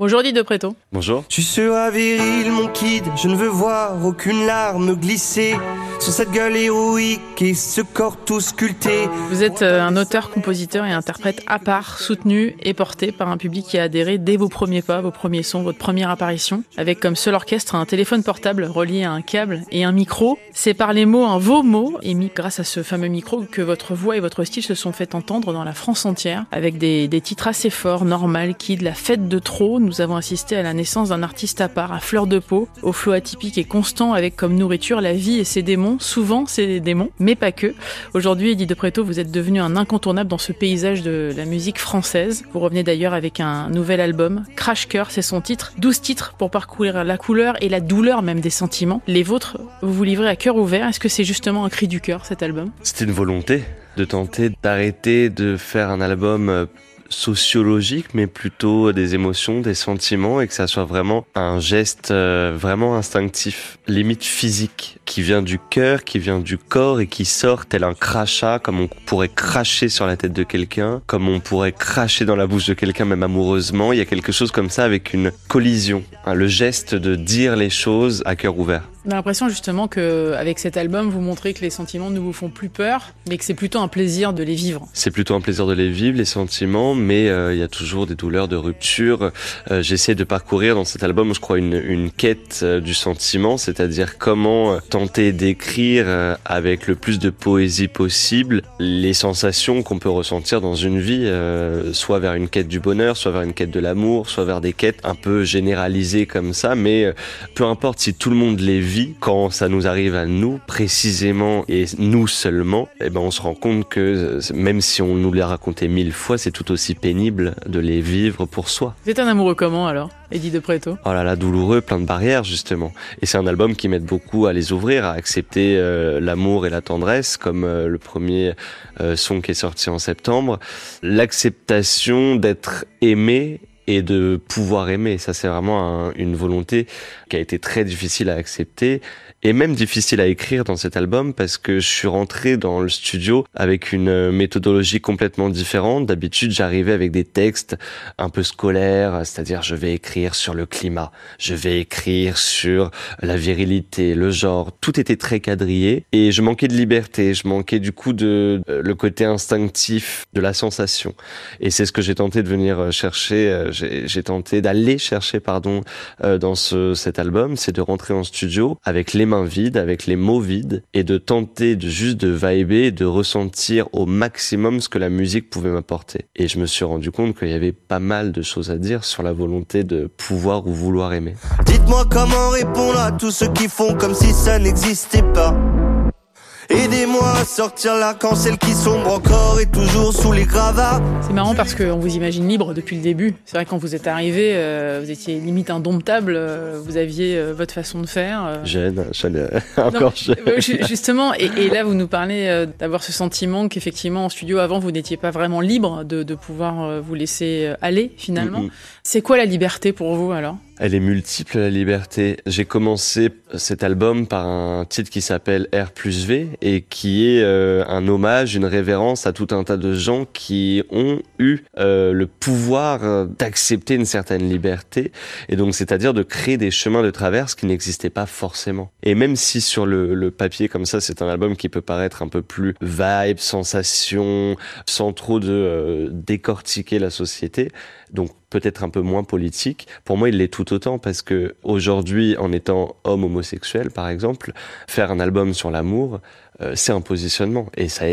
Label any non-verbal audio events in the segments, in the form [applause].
Bonjour Dit de Préto. Bonjour. Tu seras viril, mon kid, je ne veux voir aucune larme glisser sur cette gueule héroïque et ce corps tout sculpté. Vous êtes euh, un auteur, compositeur et interprète à part, soutenu et porté par un public qui a adhéré dès vos premiers pas, vos premiers sons, votre première apparition, avec comme seul orchestre un téléphone portable relié à un câble et un micro. C'est par les mots, vos mots, émis grâce à ce fameux micro, que votre voix et votre style se sont fait entendre dans la France entière, avec des, titres assez forts, normal, kid, la fête de trop. Nous avons assisté à la naissance d'un artiste à part, à fleur de peau, au flot atypique et constant, avec comme nourriture la vie et ses démons souvent c'est des démons, mais pas que. Aujourd'hui, Eddie de Preto, vous êtes devenu un incontournable dans ce paysage de la musique française. Vous revenez d'ailleurs avec un nouvel album, Crash Cœur, c'est son titre. 12 titres pour parcourir la couleur et la douleur même des sentiments. Les vôtres, vous vous livrez à cœur ouvert. Est-ce que c'est justement un cri du cœur cet album? C'était une volonté de tenter d'arrêter de faire un album euh, sociologique, mais plutôt des émotions, des sentiments, et que ça soit vraiment un geste euh, vraiment instinctif, limite physique, qui vient du cœur, qui vient du corps et qui sort tel un crachat, comme on pourrait cracher sur la tête de quelqu'un, comme on pourrait cracher dans la bouche de quelqu'un, même amoureusement. Il y a quelque chose comme ça avec une collision, hein, le geste de dire les choses à cœur ouvert. On a l'impression justement que avec cet album, vous montrez que les sentiments ne vous font plus peur, mais que c'est plutôt un plaisir de les vivre. C'est plutôt un plaisir de les vivre, les sentiments, mais euh, il y a toujours des douleurs de rupture. Euh, J'essaie de parcourir dans cet album, je crois, une, une quête euh, du sentiment, c'est-à-dire comment tenter d'écrire avec le plus de poésie possible les sensations qu'on peut ressentir dans une vie, soit vers une quête du bonheur, soit vers une quête de l'amour, soit vers des quêtes un peu généralisées comme ça, mais peu importe si tout le monde les vit vie, quand ça nous arrive à nous précisément et nous seulement, eh ben on se rend compte que même si on nous l'a raconté mille fois, c'est tout aussi pénible de les vivre pour soi. Vous êtes un amoureux comment alors Eddie de Preto? Oh là là, douloureux, plein de barrières justement. Et c'est un album qui m'aide beaucoup à les ouvrir, à accepter euh, l'amour et la tendresse, comme euh, le premier euh, son qui est sorti en septembre. L'acceptation d'être aimé et de pouvoir aimer. Ça, c'est vraiment une volonté qui a été très difficile à accepter et même difficile à écrire dans cet album parce que je suis rentré dans le studio avec une méthodologie complètement différente. D'habitude, j'arrivais avec des textes un peu scolaires, c'est-à-dire je vais écrire sur le climat, je vais écrire sur la virilité, le genre. Tout était très quadrillé et je manquais de liberté, je manquais du coup de euh, le côté instinctif de la sensation. Et c'est ce que j'ai tenté de venir chercher. J'ai tenté d'aller chercher, pardon, euh, dans ce, cet album, c'est de rentrer en studio avec les mains vides, avec les mots vides, et de tenter de juste de vibrer, de ressentir au maximum ce que la musique pouvait m'apporter. Et je me suis rendu compte qu'il y avait pas mal de choses à dire sur la volonté de pouvoir ou vouloir aimer. Dites-moi comment répondre à tous ceux qui font comme si ça n'existait pas. Aidez-moi à sortir l'arc-en-ciel qui sombre encore et toujours sous les gravats. C'est marrant parce qu'on vous imagine libre depuis le début. C'est vrai quand vous êtes arrivé, euh, vous étiez limite indomptable, euh, vous aviez euh, votre façon de faire. Jeune, jeune [laughs] encore jeune. Justement, et, et, là vous nous parlez d'avoir ce sentiment qu'effectivement en studio avant vous n'étiez pas vraiment libre de, de pouvoir vous laisser aller finalement. Mm, mm. C'est quoi la liberté pour vous alors? Elle est multiple, la liberté. J'ai commencé cet album par un titre qui s'appelle R plus V et qui est euh, un hommage, une révérence à tout un tas de gens qui ont eu euh, le pouvoir euh, d'accepter une certaine liberté et donc c'est-à-dire de créer des chemins de traverse qui n'existaient pas forcément. Et même si sur le, le papier comme ça, c'est un album qui peut paraître un peu plus vibe, sensation, sans trop de décortiquer la société, donc peut-être un peu moins politique. Pour moi, il l'est tout autant parce que aujourd'hui, en étant homme homosexuel, par exemple, faire un album sur l'amour, euh, c'est un positionnement et ça,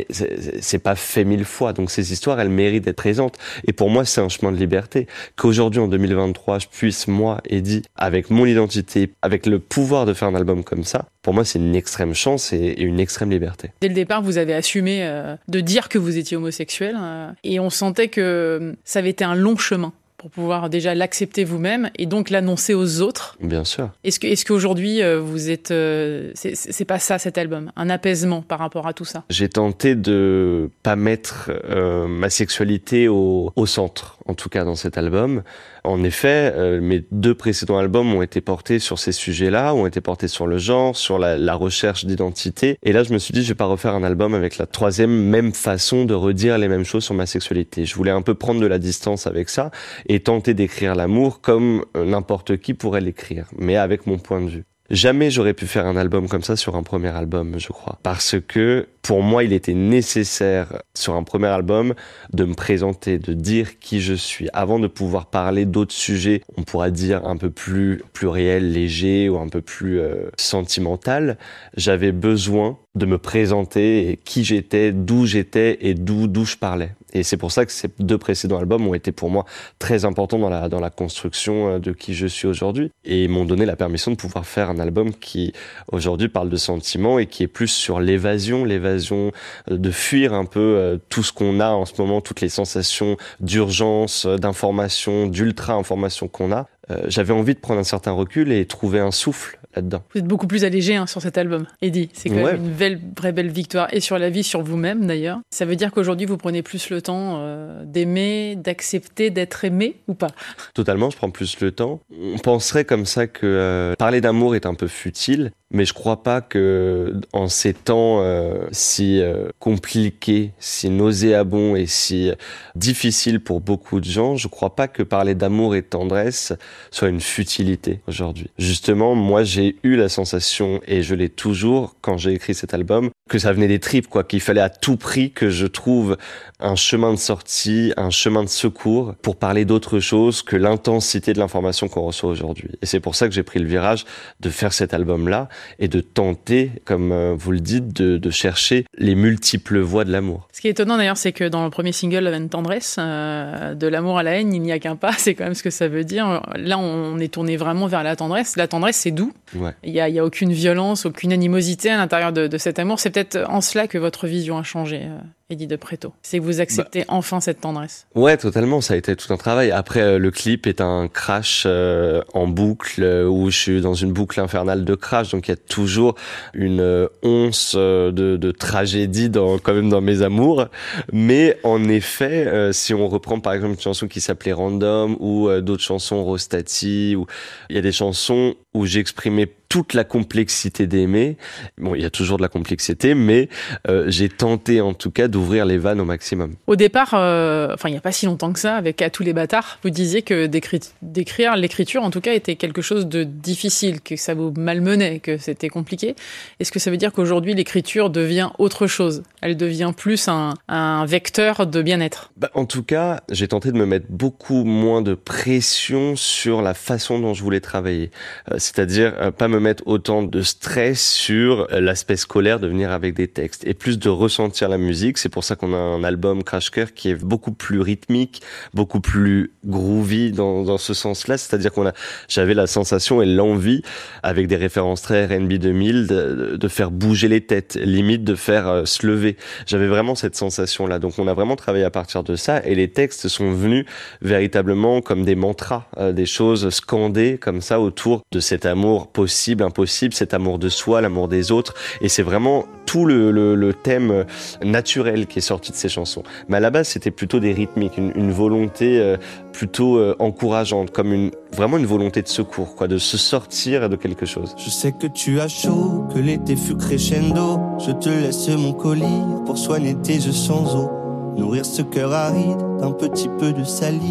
c'est pas fait mille fois. Donc ces histoires, elles méritent d'être présentes. Et pour moi, c'est un chemin de liberté. Qu'aujourd'hui, en 2023, je puisse moi, Eddie, avec mon identité, avec le pouvoir de faire un album comme ça, pour moi, c'est une extrême chance et, une extrême liberté. Dès le départ, vous avez assumé euh, de dire que vous étiez homosexuel euh, et on sentait que ça avait été un long chemin pour pouvoir déjà l'accepter vous-même et donc l'annoncer aux autres. Bien sûr. Est-ce que est-ce qu'aujourd'hui euh, vous êtes euh, c'est pas ça cet album, un apaisement par rapport à tout ça? J'ai tenté de pas mettre euh, ma sexualité au, au, centre en tout cas dans cet album. En effet, euh, mes deux précédents albums ont été portés sur ces sujets-là, ont été portés sur le genre, sur la, la recherche d'identité. Et là, je me suis dit, je vais pas refaire un album avec la troisième même façon de redire les mêmes choses sur ma sexualité. Je voulais un peu prendre de la distance avec ça et tenter d'écrire l'amour comme euh, n'importe qui pourrait l'écrire, mais avec mon point de vue. Jamais j'aurais pu faire un album comme ça sur un premier album, je crois. Parce que pour moi, il était nécessaire sur un premier album de me présenter, de dire qui je suis, avant de pouvoir parler d'autres sujets, on pourra dire un peu plus pluriel, léger ou un peu plus euh, sentimental. J'avais besoin de me présenter qui j'étais, d'où j'étais et d'où d'où je parlais. Et c'est pour ça que ces deux précédents albums ont été pour moi très importants dans la dans la construction euh, de qui je suis aujourd'hui et m'ont donné la permission de pouvoir faire un album qui aujourd'hui parle de sentiments et qui est plus sur l'évasion, l'évasion euh, de fuir un peu euh, tout ce qu'on a en ce moment, toutes les sensations d'urgence, d'information, d'ultra information qu'on a. J'avais envie de prendre un certain recul et trouver un souffle là-dedans. Vous êtes beaucoup plus allégé hein, sur cet album, Eddie. C'est quand Ouais. même une belle, vraie belle victoire, et sur la vie, sur vous-même d'ailleurs. Ça veut dire qu'aujourd'hui, vous prenez plus le temps euh, d'aimer, d'accepter, d'être aimé ou pas? Totalement, je prends plus le temps. On penserait comme ça que euh, parler d'amour est un peu futile, mais je crois pas que en ces temps euh, si euh, compliqués, si nauséabonds et si difficiles pour beaucoup de gens, je crois pas que parler d'amour et de tendresse soit une futilité aujourd'hui. Justement, moi j'ai eu la sensation et je l'ai toujours quand j'ai écrit cet album que ça venait des tripes quoi, qu'il fallait à tout prix que je trouve un chemin de sortie, un chemin de secours pour parler d'autre chose que l'intensité de l'information qu'on reçoit aujourd'hui. Et c'est pour ça que j'ai pris le virage de faire cet album-là et de tenter, comme euh, vous le dites, de, de chercher les multiples voies de l'amour. Ce qui est étonnant d'ailleurs, c'est que dans le premier single, La Vaine Tendresse, euh, de l'amour à la haine, il n'y a qu'un pas, [laughs] c'est quand même ce que ça veut dire. Là, on est tourné vraiment vers la tendresse. La tendresse, c'est doux. Ouais. Il n'y a, y a aucune violence, aucune animosité à l'intérieur de, de cet amour. C'est peut-être en cela que votre vision a changé, euh, Eddie de Preto. C'est que vous acceptez enfin cette tendresse. Ouais, totalement. Ça a été tout un travail. Après, euh, le clip est un crash euh, en boucle euh, où je suis dans une boucle infernale de crash. Donc il y a toujours une euh, once euh, de, de tragédie dans, quand même dans mes amours. Mais en effet, euh, si on reprend par exemple une chanson qui s'appelait Random ou euh, d'autres chansons Rostati, ou il y a des chansons où j'exprimais toute la complexité d'aimer. Bon, il y a toujours de la complexité, mais euh, j'ai tenté en tout cas d'ouvrir les vannes au maximum. Au départ, euh, enfin il n'y a pas si longtemps que ça, avec À tous les bâtards, vous disiez que d'écri- d'écrire, l'écriture en tout cas, était quelque chose de difficile, que ça vous malmenait, que c'était compliqué. Est-ce que ça veut dire qu'aujourd'hui l'écriture devient autre chose? Elle devient plus un, un vecteur de bien-être? Bah, en tout cas, j'ai tenté de me mettre beaucoup moins de pression sur la façon dont je voulais travailler. Euh, C'est-à-dire euh, pas me mettre autant de stress sur euh, l'aspect scolaire de venir avec des textes et plus de ressentir la musique. C'est pour ça qu'on a un album Crash Care qui est beaucoup plus rythmique, beaucoup plus groovy dans, dans ce sens-là. C'est-à-dire qu'on a, j'avais la sensation et l'envie, avec des références très R&B 2000, de, de faire bouger les têtes, limite de faire euh, se lever. J'avais vraiment cette sensation-là. Donc on a vraiment travaillé à partir de ça et les textes sont venus véritablement comme des mantras, des choses scandées comme ça autour de cet amour possible, impossible, cet amour de soi, l'amour des autres. Et c'est vraiment tout le, thème euh, naturel qui est sorti de ces chansons. Mais à la base, c'était plutôt des rythmiques, une, une volonté euh, plutôt euh, encourageante, comme une vraiment une volonté de secours, quoi, de se sortir de quelque chose. Je sais que tu as chaud, que l'été fut crescendo. Je te laisse mon collier pour soigner tes yeux sans eau. Nourrir ce cœur aride d'un petit peu de salive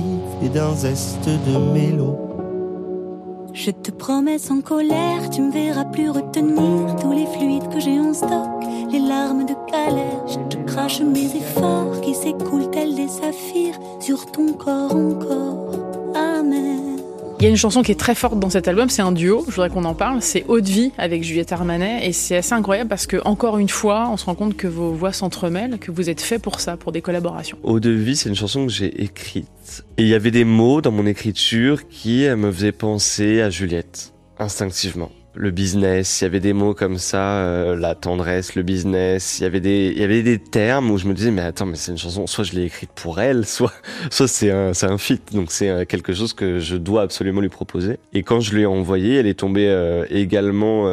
et d'un zeste de mélo. Je te promets sans colère, tu me verras plus retenir tous les fluides que j'ai en stock, les larmes de galère. Je te crache mes efforts qui s'écoulent tels des saphirs sur ton corps encore. Amen. Il y a une chanson qui est très forte dans cet album, c'est un duo, je voudrais qu'on en parle, c'est Eau de vie avec Juliette Armanet, et c'est assez incroyable parce que, encore une fois, on se rend compte que vos voix s'entremêlent, que vous êtes fait pour ça, pour des collaborations. Eau de vie, c'est une chanson que j'ai écrite. Et il y avait des mots dans mon écriture qui euh, me faisaient penser à Juliette, instinctivement. Le business, il y avait des mots comme ça, euh, la tendresse, le business, il y avait des, il y avait des termes où je me disais, mais attends, mais c'est une chanson, soit je l'ai écrite pour elle, [laughs] soit, soit c'est un, c'est un feat, donc c'est euh, quelque chose que je dois absolument lui proposer. Et quand je lui ai envoyé, elle est tombée euh, également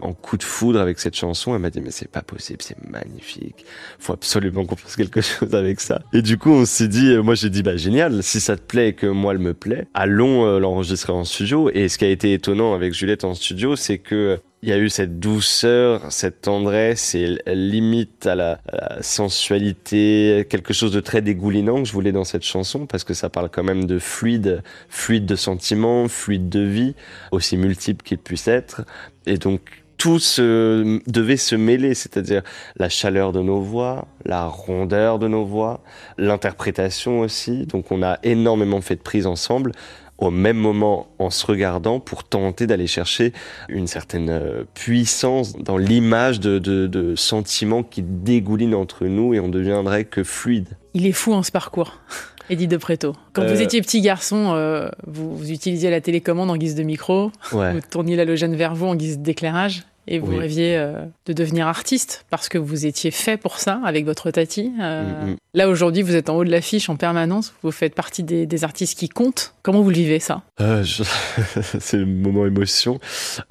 en coup de foudre avec cette chanson. Elle m'a dit, mais c'est pas possible, c'est magnifique, faut absolument qu'on fasse quelque [laughs] chose avec ça. Et du coup, on s'est dit, moi j'ai dit, bah génial, si ça te plaît et que moi elle me plaît, allons l'enregistrer en studio. Et ce qui a été étonnant avec Juliette en studio, c'est que il y a eu cette douceur, cette tendresse et limite à la, sensualité, quelque chose de très dégoulinant que je voulais dans cette chanson parce que ça parle quand même de fluide, fluide de sentiments, fluide de vie, aussi multiple qu'il puisse être. Et donc tout se, devait se mêler, c'est-à-dire la chaleur de nos voix, la rondeur de nos voix, l'interprétation aussi. Donc on a énormément fait de prises ensemble au même moment en se regardant pour tenter d'aller chercher une certaine euh, puissance dans l'image de, de, sentiments qui dégoulinent entre nous et on deviendrait que fluide. Il est fou en ce parcours. [laughs] Eddie De Preto. Quand vous euh, étiez petit garçon, euh, vous, utilisiez la télécommande en guise de micro, vous tourniez l'halogène vers vous en guise d'éclairage et vous rêviez euh, de devenir artiste parce que vous étiez fait pour ça avec votre tati. Euh, mm, mm. Là aujourd'hui, vous êtes en haut de l'affiche en permanence. Vous faites partie des, artistes qui comptent. Comment vous le vivez ça? Euh, [laughs] C'est le moment émotion.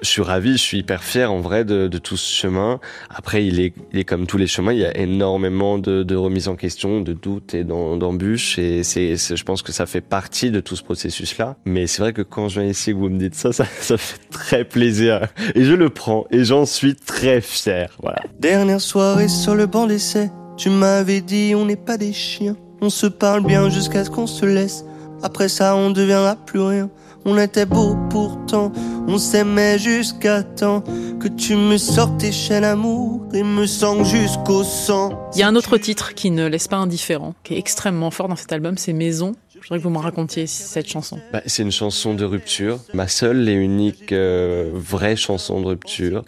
Je suis ravi, je suis hyper fier en vrai de, tout ce chemin. Après, il est, il est, comme tous les chemins. Il y a énormément de, de remises en question, de doutes et d'embûches. Et c'est, je pense que ça fait partie de tout ce processus-là. Mais c'est vrai que quand je viens ici et que vous me dites ça, ça, [laughs] ça fait très plaisir. Et je le prends. Et j'en suis très fier. Voilà. Dernière soirée sur le banc d'essai, tu m'avais dit on n'est pas des chiens. On se parle bien jusqu'à ce qu'on se laisse. Après ça, on deviendra plus rien. On était beau pourtant, on s'aimait jusqu'à temps que tu me sortais chez l'amour et me sens jusqu'au sang. Il y a un autre titre qui ne laisse pas indifférent, qui est extrêmement fort dans cet album, c'est Maison. Je voudrais que vous me racontiez cette chanson. Bah, c'est une chanson de rupture, ma seule et unique euh, vraie chanson de rupture.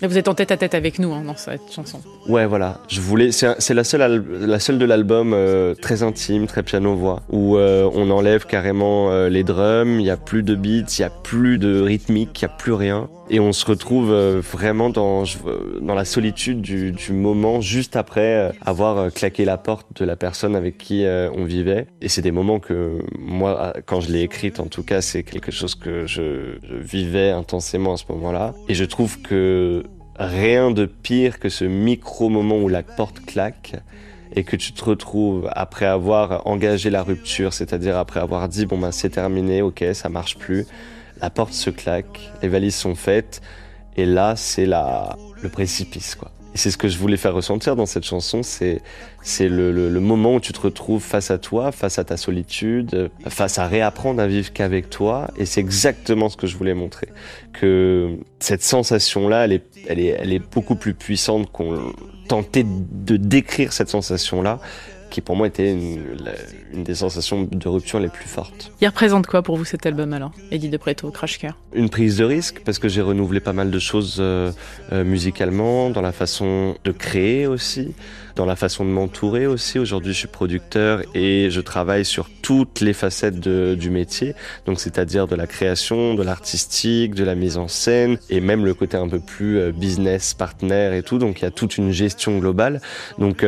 Mais vous êtes en tête à tête avec nous hein, dans cette chanson. Ouais, voilà. Je voulais. C'est la seule, la seule de l'album euh, très intime, très piano-voix, où euh, on enlève carrément euh, les drums. Il y a plus de beats, il y a plus de rythmique, il y a plus rien, et on se retrouve vraiment dans dans la solitude du, du moment juste après avoir claqué la porte de la personne avec qui on vivait. Et c'est des moments que moi, quand je l'ai écrite, en tout cas, c'est quelque chose que je, je vivais intensément à ce moment-là. Et je trouve que rien de pire que ce micro-moment où la porte claque et que tu te retrouves après avoir engagé la rupture, c'est-à-dire après avoir dit bon ben c'est terminé, ok ça marche plus, la porte se claque, les valises sont faites et là c'est la le précipice quoi. Et c'est ce que je voulais faire ressentir dans cette chanson, c'est c'est le, le, moment où tu te retrouves face à toi, face à ta solitude, face à réapprendre à vivre qu'avec toi. Et c'est exactement ce que je voulais montrer. Que cette sensation-là, elle est, elle, est, elle est beaucoup plus puissante qu'on tentait de décrire cette sensation-là qui pour moi était une, des sensations de rupture les plus fortes. Il représente quoi pour vous cet album alors, Eddie de Preto, Crash Car Une prise de risque parce que j'ai renouvelé pas mal de choses euh, euh, musicalement, dans la façon de créer aussi, dans la façon de m'entourer aussi. Aujourd'hui, je suis producteur et je travaille sur toutes les facettes du métier, donc c'est-à-dire de la création, de l'artistique, de la mise en scène et même le côté un peu plus euh, business, partenaire et tout. Donc il y a toute une gestion globale. Donc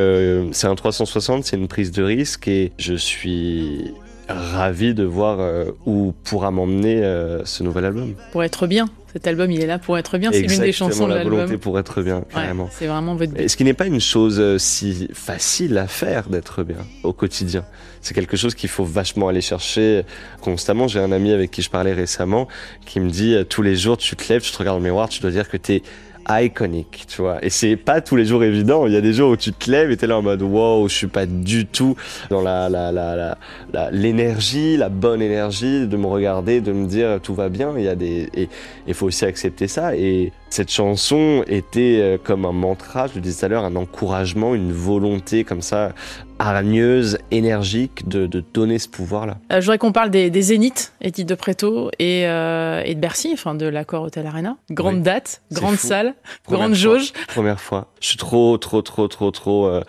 c'est un 360 c'est une prise de risque et je suis ravi de voir euh, où pourra m'emmener euh, ce nouvel album. Pour être bien. Cet album, il est là pour être bien. C'est l'une des chansons de l'album. la volonté pour être bien, carrément. c'est vraiment votre but. Ce qui n'est pas une chose euh, si facile à faire d'être bien au quotidien. C'est quelque chose qu'il faut vachement aller chercher constamment. J'ai un ami avec qui je parlais récemment qui me dit tous les jours, tu te lèves, tu te regardes au miroir, tu dois dire que tu es iconique, tu vois. Et c'est pas tous les jours évident. Il y a des jours où tu te lèves et t'es là en mode wow, je suis pas du tout dans la, la, la, la, l'énergie, la bonne énergie de me regarder, de me dire tout va bien. Il y a des, et il faut aussi accepter ça. Et Cette chanson était euh, comme un mantra, je le disais tout à l'heure, un encouragement, une volonté comme ça hargneuse, énergique de, de donner ce pouvoir-là. Euh, je voudrais qu'on parle des, des Zéniths, Edith de Préto et, euh, et de Bercy, enfin de l'accord Hotel Arena. Grande Oui. date, grande fou. salle, Première grande fois. jauge. Première fois. Je suis trop, trop, trop, trop, trop euh,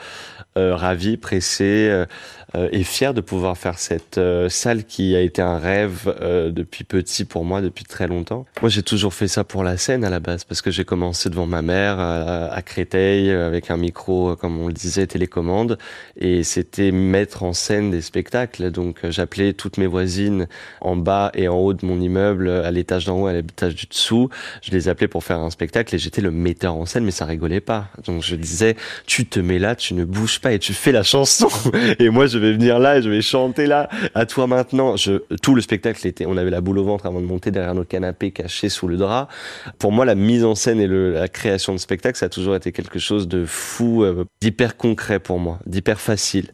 euh, ravi, pressé euh, et fier de pouvoir faire cette euh, salle qui a été un rêve euh, depuis petit pour moi, depuis très longtemps. Moi, j'ai toujours fait ça pour la scène à la base, parce que j'ai commencé devant ma mère à, Créteil euh, avec un micro, euh, comme on le disait, télécommande, et c'était mettre en scène des spectacles. Donc, euh, j'appelais toutes mes voisines en bas et en haut de mon immeuble, à l'étage d'en haut, à l'étage du dessous. Je les appelais pour faire un spectacle et j'étais le metteur en scène, mais ça rigolait pas. Donc je disais, tu te mets là, tu ne bouges pas et tu fais la chanson. [laughs] Et moi, je vais venir là et je vais chanter là. À toi maintenant. Je, tout le spectacle était, on avait la boule au ventre avant de monter derrière nos canapés cachés sous le drap. Pour moi, la mise en scène et la création de spectacle, ça a toujours été quelque chose de fou, euh, d'hyper concret pour moi, d'hyper facile.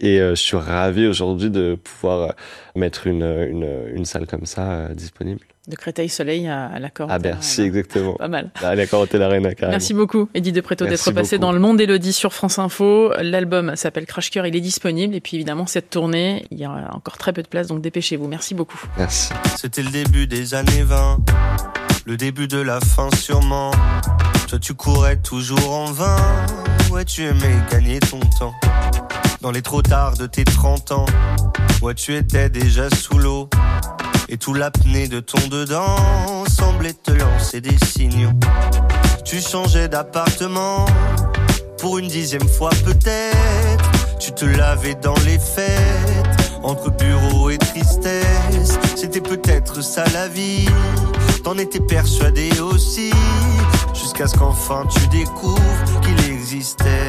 Et euh, je suis ravi aujourd'hui de pouvoir euh, mettre une, salle comme ça disponible. De Créteil Soleil à, à l'accord Hotel Bercy, Arena. exactement. Pas mal. À l'accord Hotel Arena, carrément. Merci beaucoup, Edith de Préto, Merci d'être passé beaucoup. dans le monde Elodie sur France Info. L'album s'appelle Crash Cœur, il est disponible. Et puis évidemment, cette tournée, il y a encore très peu de place, donc dépêchez-vous. Merci beaucoup. Merci. C'était le début des années 20, le début de la fin sûrement. Toi tu courais toujours en vain, ouais tu aimais gagner ton temps. Dans les trop tard de tes 30 ans, ouais tu étais déjà sous l'eau. Et tout l'apnée de ton dedans semblait te lancer des signaux. Tu changeais d'appartement pour une dixième fois peut-être. Tu te lavais dans les fêtes, entre bureau et tristesse. C'était peut-être ça la vie, t'en étais persuadé aussi. Jusqu'à ce qu'enfin tu découvres qu'il existait